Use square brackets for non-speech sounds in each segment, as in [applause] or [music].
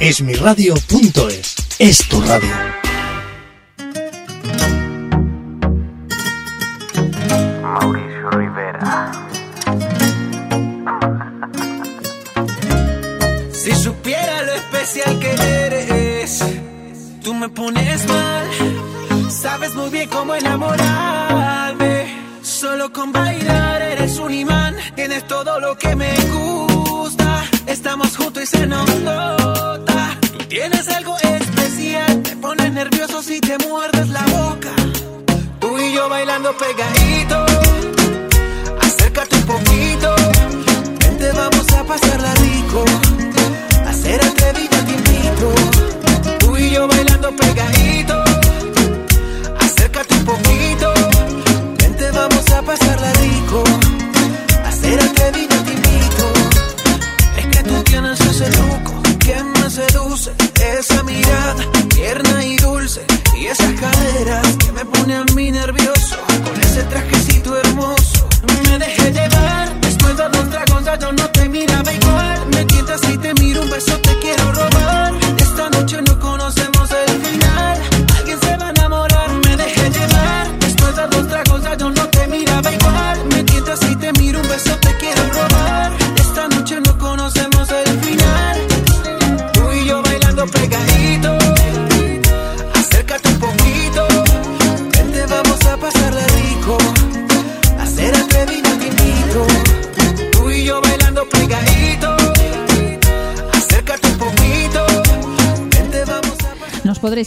Esmiradio.es es tu radio. Mauricio Rivera. Si supiera lo especial que eres, tú me pones mal. Sabes muy bien cómo enamorarme. Solo con bailar eres un imán. Tienes todo lo que me gusta. Estamos juntos y se nos nota. Tú tienes algo especial. Te pones nervioso si te muerdes la boca. Tú y yo bailando pegadito. Acércate un poquito. Vente, vamos a pasarla rico. A ser atrevido te invito. Tú y yo bailando pegadito. Acércate un poquito. Tierna y dulce. Y esas caderas que me pone a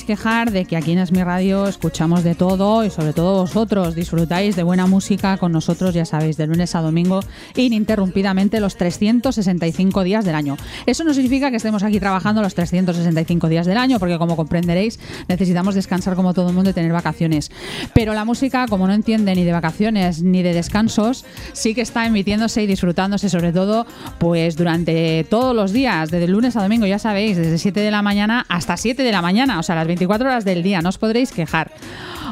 quejar de que aquí en Es mi Radio escuchamos de todo y sobre todo vosotros disfrutáis de buena música con nosotros, ya sabéis, de lunes a domingo ininterrumpidamente los 365 días del año. Eso no significa que estemos aquí trabajando los 365 días del año, porque como comprenderéis necesitamos descansar como todo el mundo y tener vacaciones. Pero la música, como no entiende ni de vacaciones ni de descansos, sí que está emitiéndose y disfrutándose sobre todo pues durante todos los días, desde lunes a domingo, ya sabéis, desde 7 de la mañana hasta 7 de la mañana, o sea, las 24 horas del día, no os podréis quejar.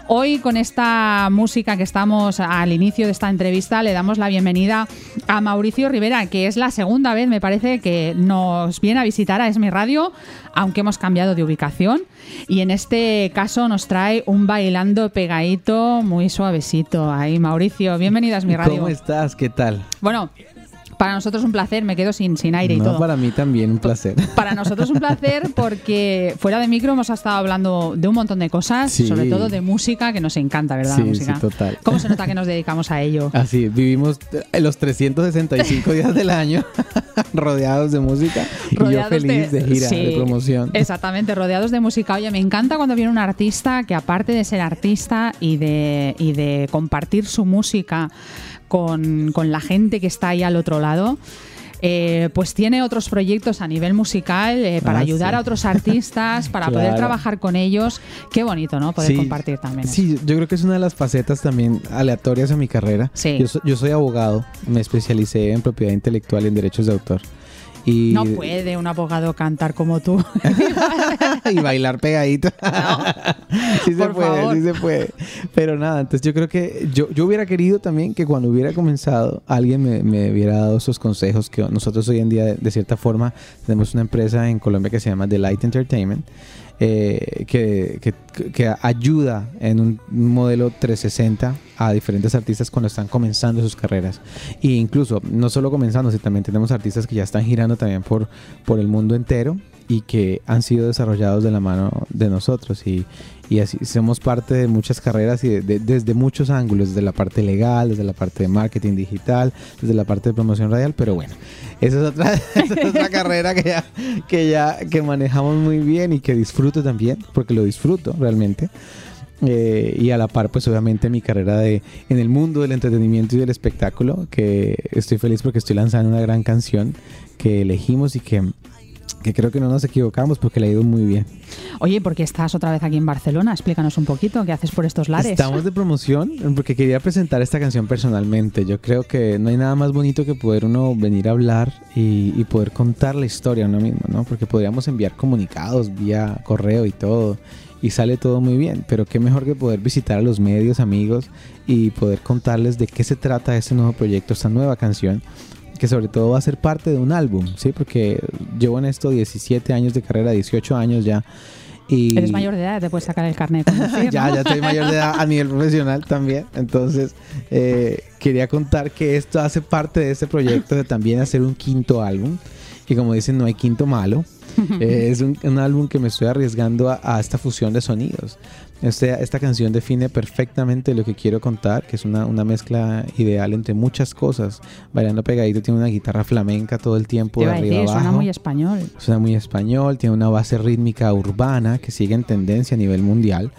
Hoy con esta música que estamos al inicio de esta entrevista le damos la bienvenida a Mauricio Rivera, que es la segunda vez, me parece, que nos viene a visitar a Es mi Radio, aunque hemos cambiado de ubicación. Y en este caso nos trae un bailando pegadito muy suavecito. Ahí, Mauricio, bienvenido a Es mi Radio. ¿Cómo estás? ¿Qué tal? Bueno, para nosotros un placer, me quedo sin, sin aire y No, todo. para mí también un placer. [laughs] Para nosotros un placer porque fuera de micro hemos estado hablando de un montón de cosas, Sí. sobre todo de música, que nos encanta, ¿verdad? Sí, la música. sí, total. ¿Cómo se nota que nos dedicamos a ello? Así, vivimos los 365 días del año [laughs] rodeados de música y yo Rodeados feliz de, gira, sí, de promoción. Exactamente, rodeados de música. Oye, me encanta cuando viene un artista que aparte de ser artista y de, y de compartir su música con, con la gente que está ahí al otro lado, eh, pues tiene otros proyectos a nivel musical eh, para Ah, ayudar sí. a otros artistas, para [laughs] poder Claro. trabajar con ellos. Qué bonito, ¿no? Poder Sí, compartir también. eso. Sí, yo creo que es una de las facetas también aleatorias a mi carrera. Sí. Yo, so- yo soy abogado, me especialicé en propiedad intelectual y en derechos de autor. Y, No puede un abogado cantar como tú. [laughs] y bailar pegadito. [laughs] sí se Por puede, favor. sí se puede. Pero nada, entonces yo creo que yo, yo hubiera querido también que cuando hubiera comenzado alguien me, me hubiera dado esos consejos que nosotros hoy en día de, de cierta forma tenemos una empresa en Colombia que se llama Delight Entertainment. Eh, que, ayuda en un modelo 360 a diferentes artistas cuando están comenzando sus carreras. E incluso, no solo comenzando, sino también tenemos artistas que ya están girando también por, por el mundo entero y que han sido desarrollados de la mano de nosotros y, y así somos parte de muchas carreras y de- de- desde muchos ángulos, desde la parte legal, desde la parte de marketing digital, desde la parte de promoción radial, pero bueno, esa es otra, [laughs] esa es otra carrera que ya, que ya que manejamos muy bien y que disfruto también, porque lo disfruto realmente. Eh, y a la par, pues obviamente mi carrera de, en el mundo del entretenimiento y del espectáculo, que estoy feliz porque estoy lanzando una gran canción que elegimos y que que creo que no nos equivocamos porque le ha ido muy bien. Oye, ¿por qué estás otra vez aquí en Barcelona? Explícanos un poquito, ¿qué haces por estos lares? Estamos de promoción porque quería presentar esta canción personalmente. Yo creo que no hay nada más bonito que poder uno venir a hablar y, y poder contar la historia uno mismo, ¿no? Porque podríamos enviar comunicados vía correo y todo y sale todo muy bien, pero qué mejor que poder visitar a los medios, amigos y poder contarles de qué se trata este nuevo proyecto, esta nueva canción que sobre todo va a ser parte de un álbum, ¿sí? Porque llevo en esto 17 años de carrera, 18 años ya. Y Eres mayor de edad, te puedes sacar el carnet. [laughs] ya, ya estoy mayor de edad a nivel profesional también. Entonces, eh, quería contar que esto hace parte de este proyecto de también hacer un quinto álbum. Y como dicen, no hay quinto malo. [laughs] Eh, es un, un álbum que me estoy arriesgando a, a esta fusión de sonidos. Este- esta canción define perfectamente lo que quiero contar, que es una, una mezcla ideal entre muchas cosas. Bailando pegadito tiene una guitarra flamenca todo el tiempo de arriba decir, abajo. suena muy español. Suena muy español, tiene una base rítmica urbana que sigue en tendencia a nivel mundial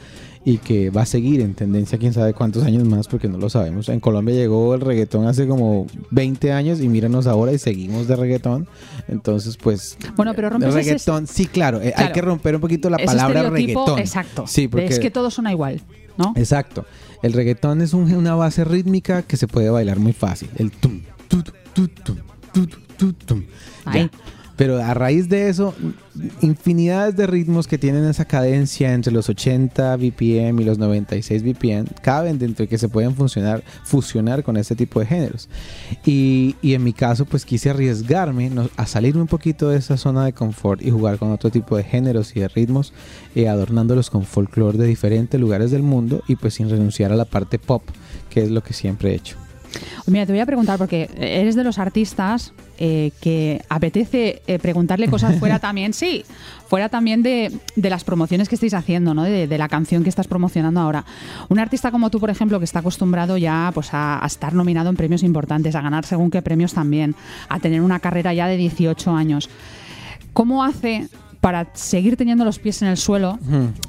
y que va a seguir en tendencia quién sabe cuántos años más porque no lo sabemos. En Colombia llegó el reggaetón hace como 20 años y míranos ahora y seguimos de reggaetón. Entonces, pues... Bueno, pero rompes ese reggaetón, sí, claro, eh, hay que romper un poquito la palabra reggaetón. Exacto. Sí, porque... Es que todo suena igual, ¿no? Exacto. El reggaetón es un- una base rítmica que se puede bailar muy fácil. El tum, tu, tu, tu, tum, tu, tu, tu, tum. Ahí. Ya. Pero a raíz de eso, infinidades de ritmos que tienen esa cadencia entre los 80 BPM y los 96 BPM caben dentro de que se pueden funcionar, fusionar con este tipo de géneros. Y, y en mi caso, pues quise arriesgarme a salirme un poquito de esa zona de confort y jugar con otro tipo de géneros y de ritmos, eh, adornándolos con folclore de diferentes lugares del mundo y pues sin renunciar a la parte pop, que es lo que siempre he hecho. Mira, te voy a preguntar, porque eres de los artistas eh, que apetece eh, preguntarle cosas fuera [laughs] también, sí, fuera también de, de las promociones que estáis haciendo, ¿no? De, de la canción que estás promocionando ahora. Un artista como tú, por ejemplo, que está acostumbrado ya pues, a, a estar nominado en premios importantes, a ganar según qué premios también, a tener una carrera ya de 18 años. ¿Cómo hace para seguir teniendo los pies en el suelo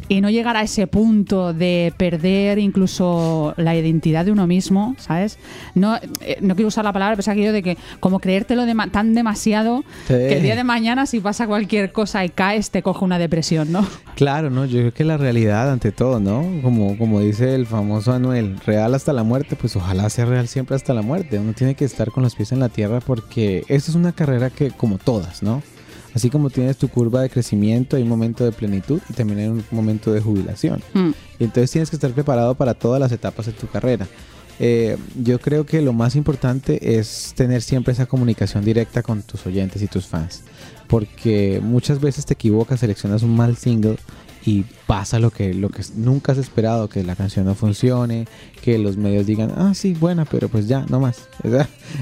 y no llegar a ese punto de perder incluso la identidad de uno mismo, ¿sabes? No, eh, no quiero usar la palabra, pero es aquello de que como creértelo dema- tan demasiado Sí. que el día de mañana si pasa cualquier cosa y caes te coge una depresión, ¿no? Claro, ¿no? Yo creo que la realidad ante todo, ¿no? Como, como dice el famoso Anuel, real hasta la muerte, pues ojalá sea real siempre hasta la muerte. Uno tiene que estar con los pies en la tierra porque esta es una carrera que, como todas, ¿no? Así como tienes tu curva de crecimiento, hay un momento de plenitud y también hay un momento de jubilación. Mm. Y entonces tienes que estar preparado para todas las etapas de tu carrera. Eh, yo creo que lo más importante es tener siempre esa comunicación directa con tus oyentes y tus fans. Porque muchas veces te equivocas, seleccionas un mal single y pasa lo que, lo que nunca has esperado, que la canción no funcione, que los medios digan, ah, sí, buena, pero pues ya, no más. [laughs]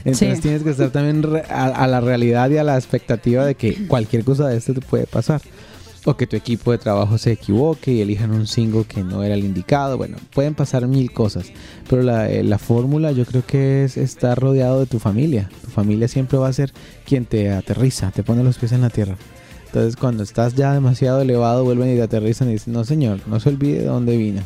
Entonces Sí. tienes que estar también a, a la realidad y a la expectativa de que cualquier cosa de esto te puede pasar. O que tu equipo de trabajo se equivoque y elijan un single que no era el indicado. Bueno, pueden pasar mil cosas. Pero la, eh, la fórmula yo creo que es estar rodeado de tu familia. Tu familia siempre va a ser quien te aterriza, te pone los pies en la tierra. Entonces cuando estás ya demasiado elevado vuelven y te aterrizan y dicen, no señor, no se olvide de dónde vino.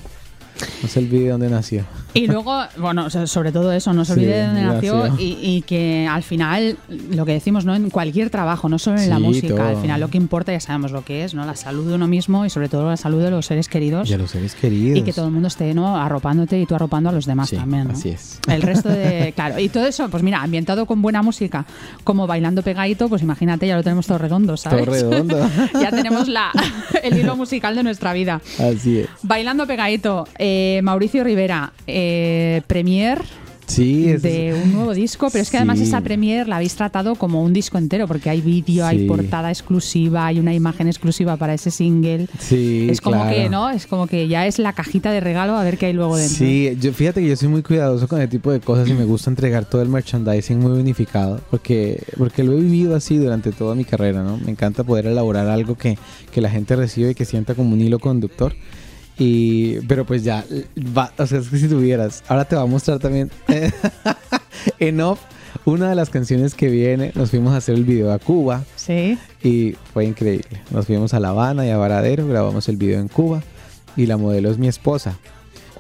No se olvide de dónde nació. Y luego, bueno, sobre todo eso, no se Sí, olvide de dónde nació y, y que al final, lo que decimos, ¿no? En cualquier trabajo, no solo en la Sí, música, todo. al final lo que importa ya sabemos lo que es, ¿no? La salud de uno mismo y sobre todo la salud de los seres queridos. Y a los seres queridos. Y que todo el mundo esté ¿no? arropándote y tú arropando a los demás Sí, también. ¿no? así es. El resto de. Claro, y todo eso, pues mira, ambientado con buena música, como bailando pegadito, pues imagínate, ya lo tenemos todo redondo, ¿sabes? Todo redondo. [laughs] ya tenemos la, el hilo musical de nuestra vida. Así es. Bailando pegadito, eh, Mauricio Rivera, eh, premier Sí, es, de un nuevo disco, pero es que además Sí. esa premier la habéis tratado como un disco entero, porque hay vídeo, hay Sí. portada exclusiva, hay una imagen exclusiva para ese single. sí, es como claro. que, ¿no? Es como que ya es la cajita de regalo a ver qué hay luego dentro. Sí, yo, fíjate que yo soy muy cuidadoso con ese tipo de cosas y me gusta entregar todo el merchandising muy unificado porque, porque lo he vivido así durante toda mi carrera, ¿no? Me encanta poder elaborar algo que, que la gente recibe y que sienta como un hilo conductor. Y, pero pues ya, va, o sea, es que si tuvieras, ahora te va a mostrar también [laughs] en off una de las canciones que viene, nos fuimos a hacer el video a Cuba Sí. y fue increíble. Nos fuimos a La Habana y a Varadero, grabamos el video en Cuba y la modelo es mi esposa.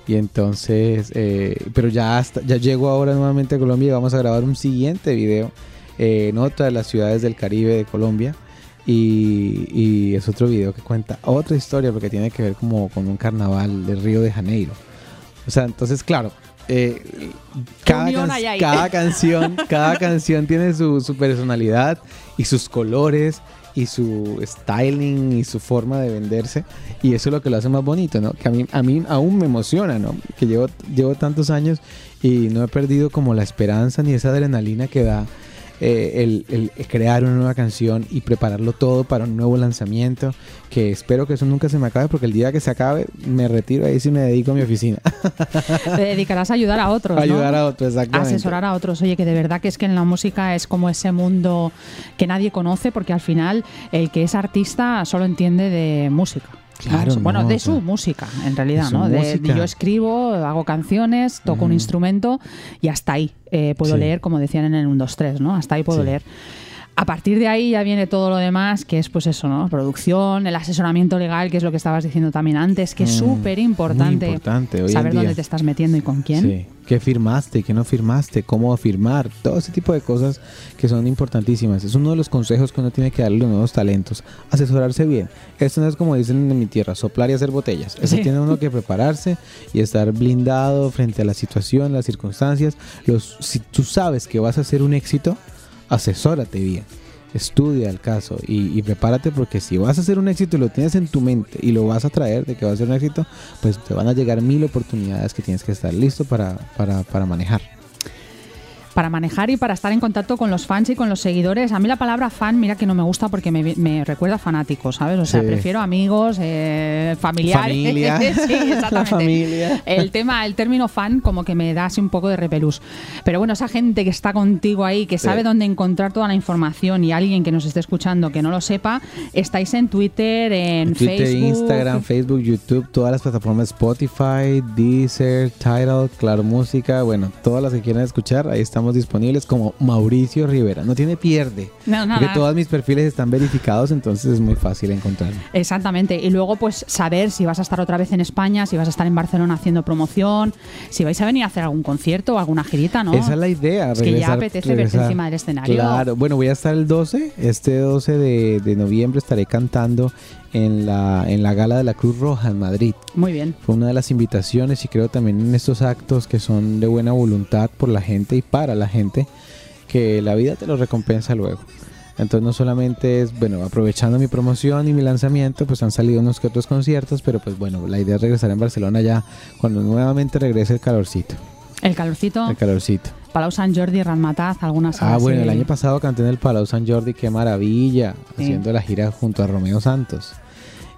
Y entonces, eh, pero ya, hasta, ya llego ahora nuevamente a Colombia y vamos a grabar un siguiente video eh, en otra de las ciudades del Caribe de Colombia. Y, y es otro video que cuenta otra historia porque tiene que ver como con un carnaval de Río de Janeiro. O sea, entonces, claro, eh, cada, can- cada [laughs] canción, cada canción tiene su, su personalidad y sus colores y su styling y su forma de venderse y eso es lo que lo hace más bonito, ¿no? Que a mí, a mí aún me emociona, ¿no? Que llevo, llevo tantos años y no he perdido como la esperanza ni esa adrenalina que da eh, el, el crear una nueva canción y prepararlo todo para un nuevo lanzamiento que espero que eso nunca se me acabe porque el día que se acabe me retiro ahí sí me dedico a mi oficina Te dedicarás a ayudar a otros, [laughs] ¿no? ayudar a otros exactamente asesorar a otros. Oye, que de verdad que es que en la música es como ese mundo que nadie conoce, porque al final el que es artista solo entiende de música. Claro, bueno, no, de su música, en realidad, ¿no? De, yo escribo, hago canciones, toco un instrumento y hasta ahí eh, puedo Sí. leer, como decían en el 1, 2, 3, ¿no? Hasta ahí puedo Sí. leer. A partir de ahí ya viene todo lo demás, que es pues eso, ¿no? Producción, el asesoramiento legal, que es lo que estabas diciendo también antes, que es Mm, súper importante saber dónde te estás metiendo y con quién. Sí. ¿Qué firmaste? ¿Qué no firmaste? ¿Cómo firmar? Todo ese tipo de cosas que son importantísimas. Es uno de los consejos que uno tiene que darle a los nuevos talentos. Asesorarse bien. Esto no es como dicen en mi tierra, soplar y hacer botellas. Eso Sí. tiene uno que prepararse y estar blindado frente a la situación, las circunstancias. Los, si tú sabes que vas a hacer un éxito, asesórate bien. Estudia el caso y, prepárate porque si vas a hacer un éxito y lo tienes en tu mente y lo vas a traer de que va a ser un éxito, pues te van a llegar mil oportunidades que tienes que estar listo para, para, para manejar. Para manejar y para estar en contacto con los fans y con los seguidores. A mí la palabra fan, mira que no me gusta porque me, me recuerda a fanáticos, ¿sabes? O sea, Sí. prefiero amigos, eh, familiares. Familia. [laughs] sí, exactamente. La [laughs] familia. El tema, el término fan como que me da así un poco de repelús. Pero bueno, esa gente que está contigo ahí, que sabe Sí. dónde encontrar toda la información y alguien que nos esté escuchando que no lo sepa, estáis en Twitter, en Twitter, Facebook. Instagram, Facebook, YouTube, todas las plataformas Spotify, Deezer, Tidal, Claro Música, bueno, todas las que quieran escuchar, ahí estamos disponibles como Mauricio Rivera. No tiene pierde. No, nada. Porque todos mis perfiles están verificados, entonces es muy fácil encontrarme. Exactamente. Y luego, pues, saber si vas a estar otra vez en España, si vas a estar en Barcelona haciendo promoción, si vais a venir a hacer algún concierto o alguna girita, ¿no? Esa es la idea. Es que ya regresar- apetece verte regresar. encima del escenario. Claro, bueno, voy a estar el 12, este 12 de, de noviembre estaré cantando en la, en la gala de la Cruz Roja en Madrid. Muy bien. Fue una de las invitaciones y creo también en estos actos que son de buena voluntad por la gente y para la gente, que la vida te lo recompensa luego. Entonces no solamente es, bueno, aprovechando mi promoción y mi lanzamiento, pues han salido unos que otros conciertos, pero pues bueno, la idea es regresar en Barcelona ya cuando nuevamente regrese el calorcito. El calorcito, El calorcito. Palau Sant Jordi, Ranmataz, algunas Ah, bueno, el año pasado canté en el Palau San Jordi, qué maravilla, Sí. haciendo la gira junto a Romeo Santos.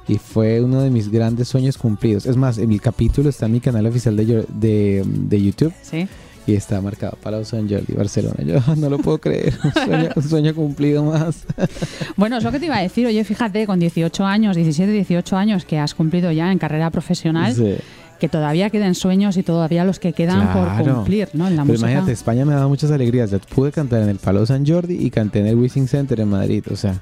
Y fue uno de mis grandes sueños cumplidos. Es más, el capítulo está en mi canal oficial de, Yo- de, de YouTube Sí. y está marcado Palau San Jordi, Barcelona. Yo [laughs] no lo puedo creer, un sueño, un sueño cumplido más. [laughs] Bueno, es lo que te iba a decir. Oye, fíjate, con 18 años, 17, 18 años que has cumplido ya en carrera profesional, Sí. que todavía queden sueños y todavía los que quedan por Claro. cumplir, ¿no? En la Pero música. imagínate, España me ha dado muchas alegrías. Ya pude cantar en el Palau San Jordi y canté en el Wishing Center en Madrid. O sea,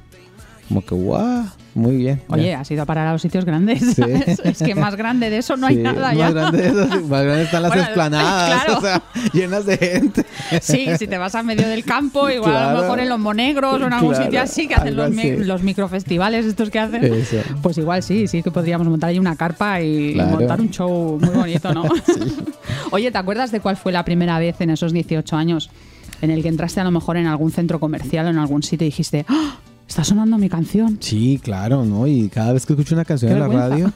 como que, wow, muy bien. ya. Oye, has ido a parar a los sitios grandes. [laughs] Es que más grande de eso no hay nada más ya. grande de eso, más grande están las Bueno, esplanadas, claro. o sea, llenas de gente. Sí, si te vas a medio del campo, igual a lo mejor en los Monegros o en algún Claro, sitio así, que hacen los, mi- los microfestivales estos que hacen. Eso. Pues igual sí, sí que podríamos montar ahí una carpa y montar un show muy bonito, ¿no? [laughs] [laughs] Oye, ¿te acuerdas de cuál fue la primera vez en esos 18 años en el que entraste a lo mejor en algún centro comercial o en algún sitio y dijiste, ¡Ah! Está sonando mi canción? Sí, claro, ¿no? Y cada vez que escucho una canción Qué en la radio,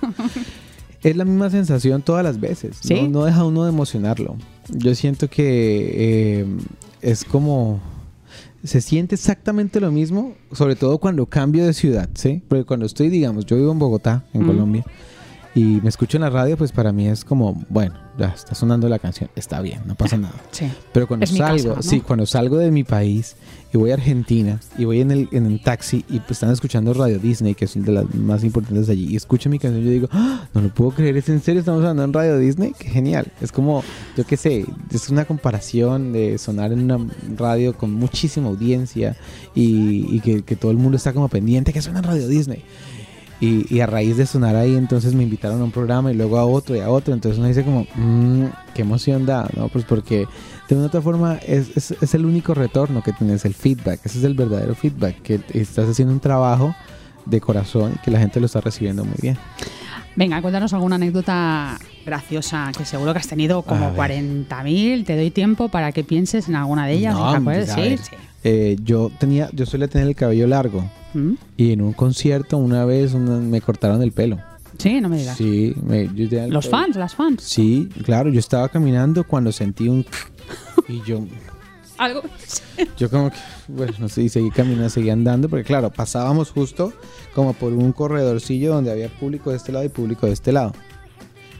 [laughs] es la misma sensación todas las veces. ¿Sí? ¿no? no deja uno de emocionarlo. Yo siento que eh, es como... Se siente exactamente lo mismo, sobre todo cuando cambio de ciudad, ¿sí? Porque cuando estoy, digamos, yo vivo en Bogotá, en Mm. Colombia, y me escucho en la radio, pues para mí es como, bueno, ya está sonando la canción, está bien, no pasa [laughs] nada. Sí. Pero cuando Es salgo, sí, cuando salgo de mi país y voy a Argentina y voy en el, en el taxi y pues están escuchando Radio Disney, que es una de las más importantes de allí, y escucho mi canción, yo digo, "Ah, no lo puedo creer, ¿es en serio? Estamos hablando en Radio Disney, qué genial. Es como, yo qué sé, es una comparación de sonar en una radio con muchísima audiencia y, y que, que todo el mundo está como pendiente que suena en Radio Disney. Y, y a raíz de sonar ahí, entonces me invitaron a un programa y luego a otro y a otro. Entonces uno dice como, "Mm, qué emoción da, ¿no? Pues porque de una u otra forma es, es, es el único retorno que tienes, el feedback. Ese es el verdadero feedback, que estás haciendo un trabajo de corazón y que la gente lo está recibiendo muy bien. Venga, cuéntanos alguna anécdota graciosa que seguro que has tenido como ver. 40.000. Te doy tiempo para que pienses en alguna de ellas. No, pues, Sí, ver. sí. Eh, yo tenía, yo solía tener el cabello largo ¿Mm? y en un concierto una vez una- me cortaron el pelo. Sí, no me digas. Sí, me- yo tenía el Los pelo- fans, las fans. Sí, claro, yo estaba caminando cuando sentí un [laughs] y yo Algo. yo como que bueno, no sé, y seguí caminando, seguí andando porque claro, pasábamos justo como por un corredorcillo donde había público de este lado y público de este lado.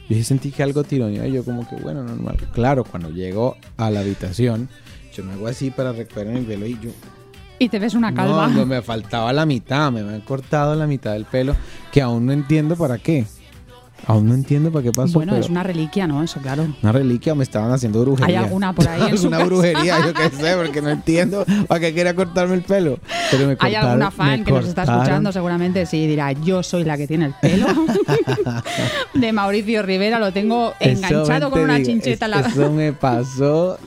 Yo sentí que algo tironeó y yo como que bueno, normal. Claro, cuando llego a la habitación, yo me hago así para recuperar mi pelo y yo Y te ves una calva. No, no, me faltaba la mitad, me habían cortado la mitad del pelo, que aún no entiendo para qué. Aún no entiendo para qué pasó. bueno, pero es una reliquia, ¿no? Eso, claro. una reliquia o me estaban haciendo brujería. ¿Hay alguna por ahí en [laughs] su alguna casa? brujería, yo qué sé, porque no entiendo para qué quería cortarme el pelo. Pero me Hay alguna fan que nos está escuchando, seguramente sí dirá, yo soy la que tiene el pelo. [laughs] de Mauricio Rivera, lo tengo enganchado con una digo, chincheta en la... es- Eso [laughs] me pasó.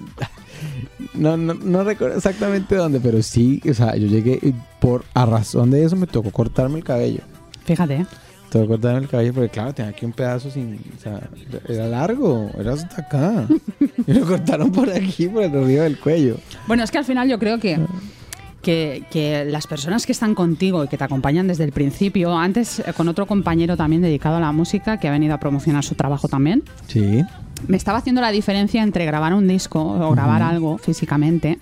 No, no, no recuerdo exactamente dónde, pero sí, o sea, yo llegué y por a razón de eso me tocó cortarme el cabello. Fíjate, ¿eh? Que cortarme el cabello porque, claro, tenía aquí un pedazo sin. O sea, era largo, era hasta acá. [laughs] y lo cortaron por aquí, por el río del cuello. Bueno, es que al final yo creo que, que, que las personas que están contigo y que te acompañan desde el principio, antes eh, con otro compañero también dedicado a la música que ha venido a promocionar su trabajo también, Sí. Me estaba haciendo la diferencia entre grabar un disco o grabar algo físicamente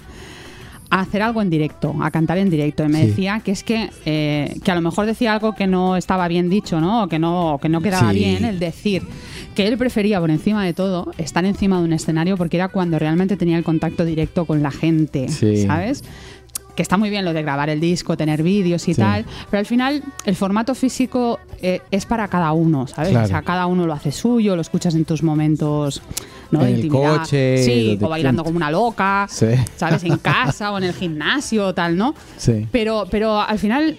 a hacer algo en directo, a cantar en directo. Y me Sí. decía que es que, eh, que a lo mejor decía algo que no estaba bien dicho, ¿no? O que no, o que no quedaba Sí. bien el decir que él prefería por encima de todo estar encima de un escenario porque era cuando realmente tenía el contacto directo con la gente, Sí. ¿sabes? Que está muy bien lo de grabar el disco, tener vídeos y Sí. tal, pero al final el formato físico eh, es para cada uno, ¿sabes? Claro. O sea, cada uno lo hace suyo, lo escuchas en tus momentos, ¿no? En el intimidad. coche, sí, o bailando como una loca, Sí. ¿sabes? En [laughs] casa o en el gimnasio o tal, ¿no? Sí. Pero, pero al final,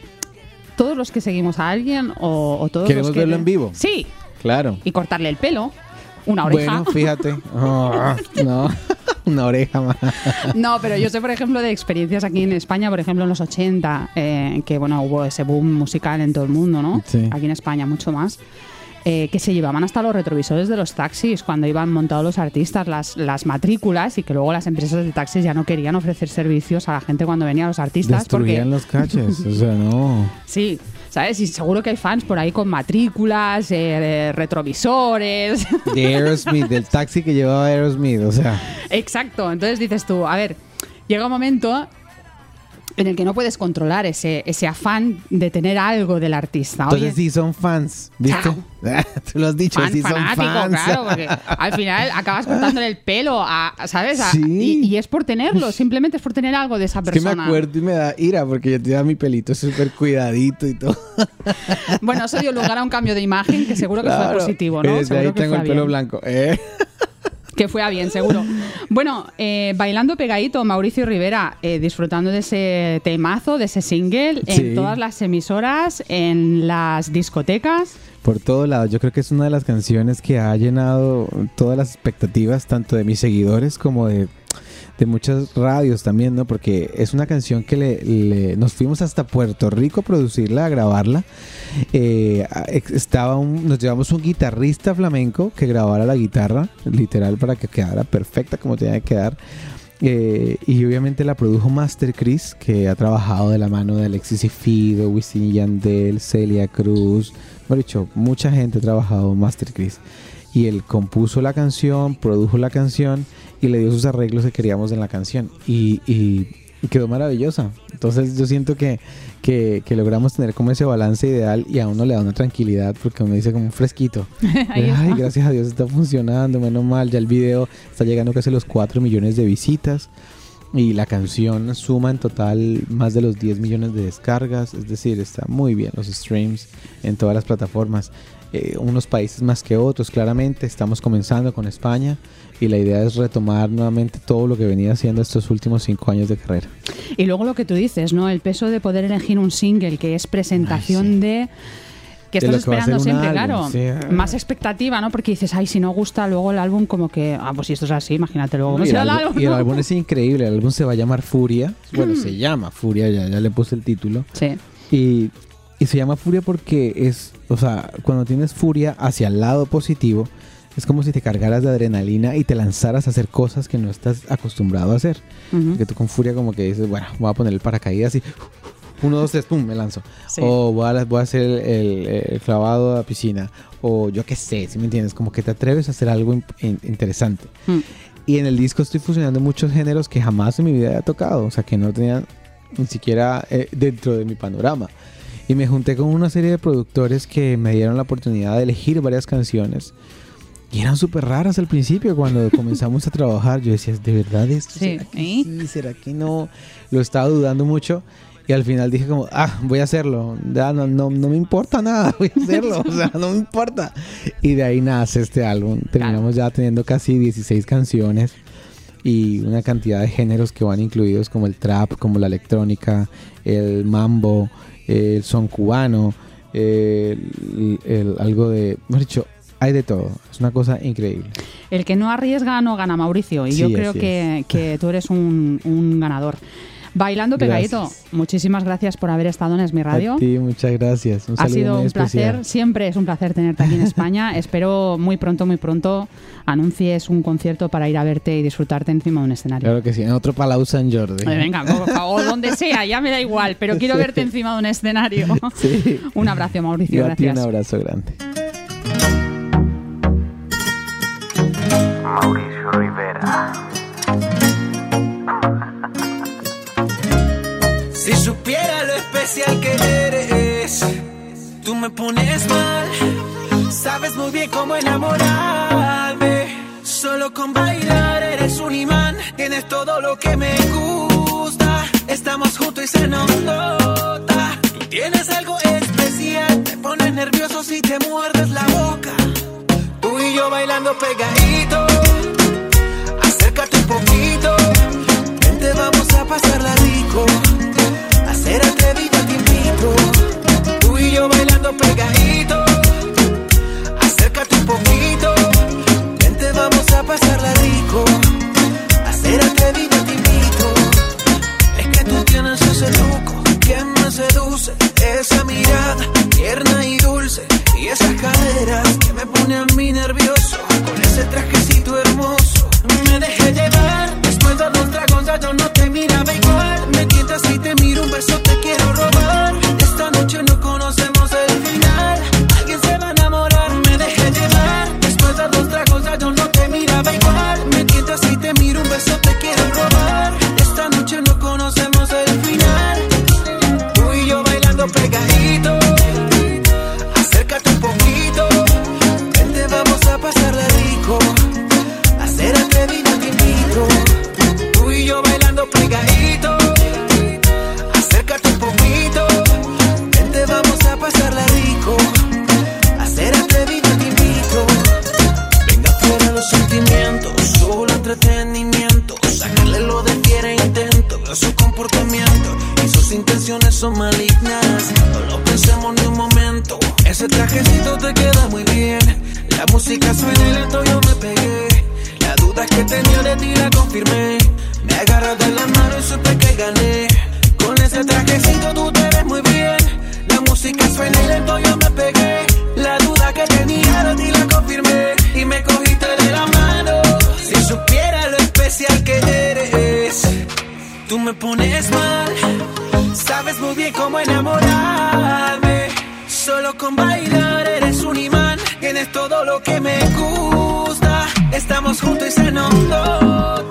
todos los que seguimos a alguien o, o todos Queremos los que verlo en vivo. Sí, Claro. y cortarle el pelo, una oreja. Bueno, fíjate. Oh, [laughs] no, una oreja más. No, pero yo sé, por ejemplo, de experiencias aquí en España, por ejemplo, en los 80, eh, que bueno, hubo ese boom musical en todo el mundo, ¿no? Sí. Aquí en España mucho más. Eh, que se llevaban hasta los retrovisores de los taxis cuando iban montados los artistas, las, las matrículas, y que luego las empresas de taxis ya no querían ofrecer servicios a la gente cuando venían los artistas. porque Destruían los caches. O sea, no. [laughs] Sí, ¿sabes? Y seguro que hay fans por ahí con matrículas, eh, retrovisores. [laughs] De Aerosmith, del taxi que llevaba Aerosmith. O sea, Exacto. Entonces dices tú, a ver, llega un momento en el que no puedes controlar ese, ese afán de tener algo del artista. entonces Oye, sí son fans. ¿Viste? [laughs] Tú lo has dicho, fan sí son fanático, fans. claro, porque al final acabas cortándole el pelo, a, ¿sabes? A- Sí. y, y es por tenerlo, simplemente es por tener algo de esa Es que persona. me acuerdo y me da ira porque yo tenía mi pelito súper cuidadito y todo. Bueno, eso dio lugar a un cambio de imagen que seguro que fue Claro. positivo, Y ¿no? desde Seguro ahí que tengo fue el pelo bien. blanco. ¿eh? Que fue a bien, seguro. Bueno, eh, bailando pegadito, Mauricio Rivera, eh, disfrutando de ese temazo, de ese single, Sí. en todas las emisoras, en las discotecas. Por todos lados. Yo creo que es una de las canciones que ha llenado todas las expectativas, tanto de mis seguidores como de, de muchas radios también, ¿no? Porque es una canción que le, nos fuimos hasta Puerto Rico a producirla, a grabarla. Eh, estaba nos llevamos un guitarrista flamenco que grabara la guitarra, literal, para que quedara perfecta como tenía que quedar. Eh, y obviamente la produjo Master Chris, que ha trabajado de la mano de Alexis y Fido, Wisin Yandel, Celia Cruz. Mejor dicho, mucha gente ha trabajado Master Chris. Y él compuso la canción, produjo la canción y le dio sus arreglos que queríamos en la canción. Y, y- y quedó maravillosa. Entonces yo siento que, que, que logramos tener como ese balance ideal y a uno le da una tranquilidad porque uno dice como un fresquito. [laughs] Ay, gracias a Dios está funcionando, menos mal. Ya el video está llegando casi a los 4 millones de visitas. Y la canción suma en total más de los 10 millones de descargas. Es decir, está muy bien los streams en todas las plataformas. Eh, unos países más que otros, claramente. Estamos comenzando con España. Y la idea es retomar nuevamente todo lo que venía haciendo estos últimos 5 años de carrera. Y luego lo que tú dices, ¿no? El peso de poder elegir un single que es presentación Ay, sí. de Que de estás que esperando siempre, álbum, claro. sí. Más expectativa, ¿no? Porque dices, ay, si no gusta luego el álbum, como que, ah, pues si esto es así, imagínate luego cómo y, el será el álbum, álbum. y el ¿no? álbum es increíble. El álbum se va a llamar Furia. Bueno, se llama Furia, ya, ya le puse el título. Sí. Y, y se llama Furia porque es, o sea, cuando tienes furia hacia el lado positivo, es como si te cargaras de adrenalina y te lanzaras a hacer cosas que no estás acostumbrado a hacer. Ujú. Porque tú con furia como que dices, bueno, voy a poner el paracaídas y uno, dos, tres, pum, me lanzo. Sí. O voy a, voy a hacer el, el- el clavado a la piscina. O yo qué sé, si me entiendes? Como que te atreves a hacer algo in- in- interesante. Mm. Y en el disco estoy fusionando muchos géneros que jamás en mi vida había tocado. O sea, que no tenían ni siquiera eh, dentro de mi panorama. Y me junté con una serie de productores que me dieron la oportunidad de elegir varias canciones. Y eran súper raras al principio cuando [laughs] comenzamos a trabajar. Yo decía, ¿de verdad esto? Sí, ¿Será que ¿eh? sí? ¿Será que no? Lo estaba dudando mucho. Y al final dije como, ah, voy a hacerlo. Ya no, no, no me importa nada, [laughs] voy a hacerlo. o sea, no me importa. Y de ahí nace este álbum. Terminamos ya teniendo casi 16 canciones y una cantidad de géneros que van incluidos como el trap, como la electrónica, el mambo, el son cubano, el, el- algo de... Dicho, hay de todo. Es una cosa increíble. El que no arriesga no gana, Mauricio. Y Sí, yo creo que, que tú eres un, un ganador. Bailando pegadito, Gracias. muchísimas gracias por haber estado en Esmi Radio. Ti, muchas gracias. Un Ha sido un especial. placer, siempre es un placer tenerte aquí en [laughs] España. Espero muy pronto, muy pronto anuncies un concierto para ir a verte y disfrutarte encima de un escenario. Claro que sí, en otro Palau San Jordi. Eh, Venga, favor, [laughs] donde sea, ya me da igual, pero quiero Sí. verte encima de un escenario. [laughs] Sí. Un abrazo, Mauricio, ti un gracias. abrazo grande. Mauricio Rivera. Si supiera lo especial que eres, tú me pones mal. Sabes muy bien cómo enamorarme. Solo con bailar eres un imán. Tienes todo lo que me gusta. Estamos juntos y se nos nota. Tú tienes algo especial. Te pones nervioso si te muerdes la boca. Tú y yo bailando pegadito. Acércate un poquito. Vente, vamos a pasarla rico. A ser atrevida te invito. Tú y yo bailando pegadito. Acércate un poquito. Vente, vamos a pasarla rico. A ser atrevida te invito. Es que tú tienes ese loco que me seduce. Esa mirada tierna y dulce. Y esas caderas que me ponen a mí nervioso. Sentimientos, solo entretenimiento. Sacarle lo de fiera intento, veo su comportamiento y sus intenciones son malignas. No lo pensemos ni un momento. Ese trajecito te queda muy bien. La música suena y lento yo me pegué. La duda que tenía de ti la confirmé. Me agarras de la mano y supe que gané. Con ese trajecito tú te me pones mal. Sabes muy bien cómo enamorarme. Solo con bailar eres un imán. Tienes todo lo que me gusta. Estamos juntos y se nos nota.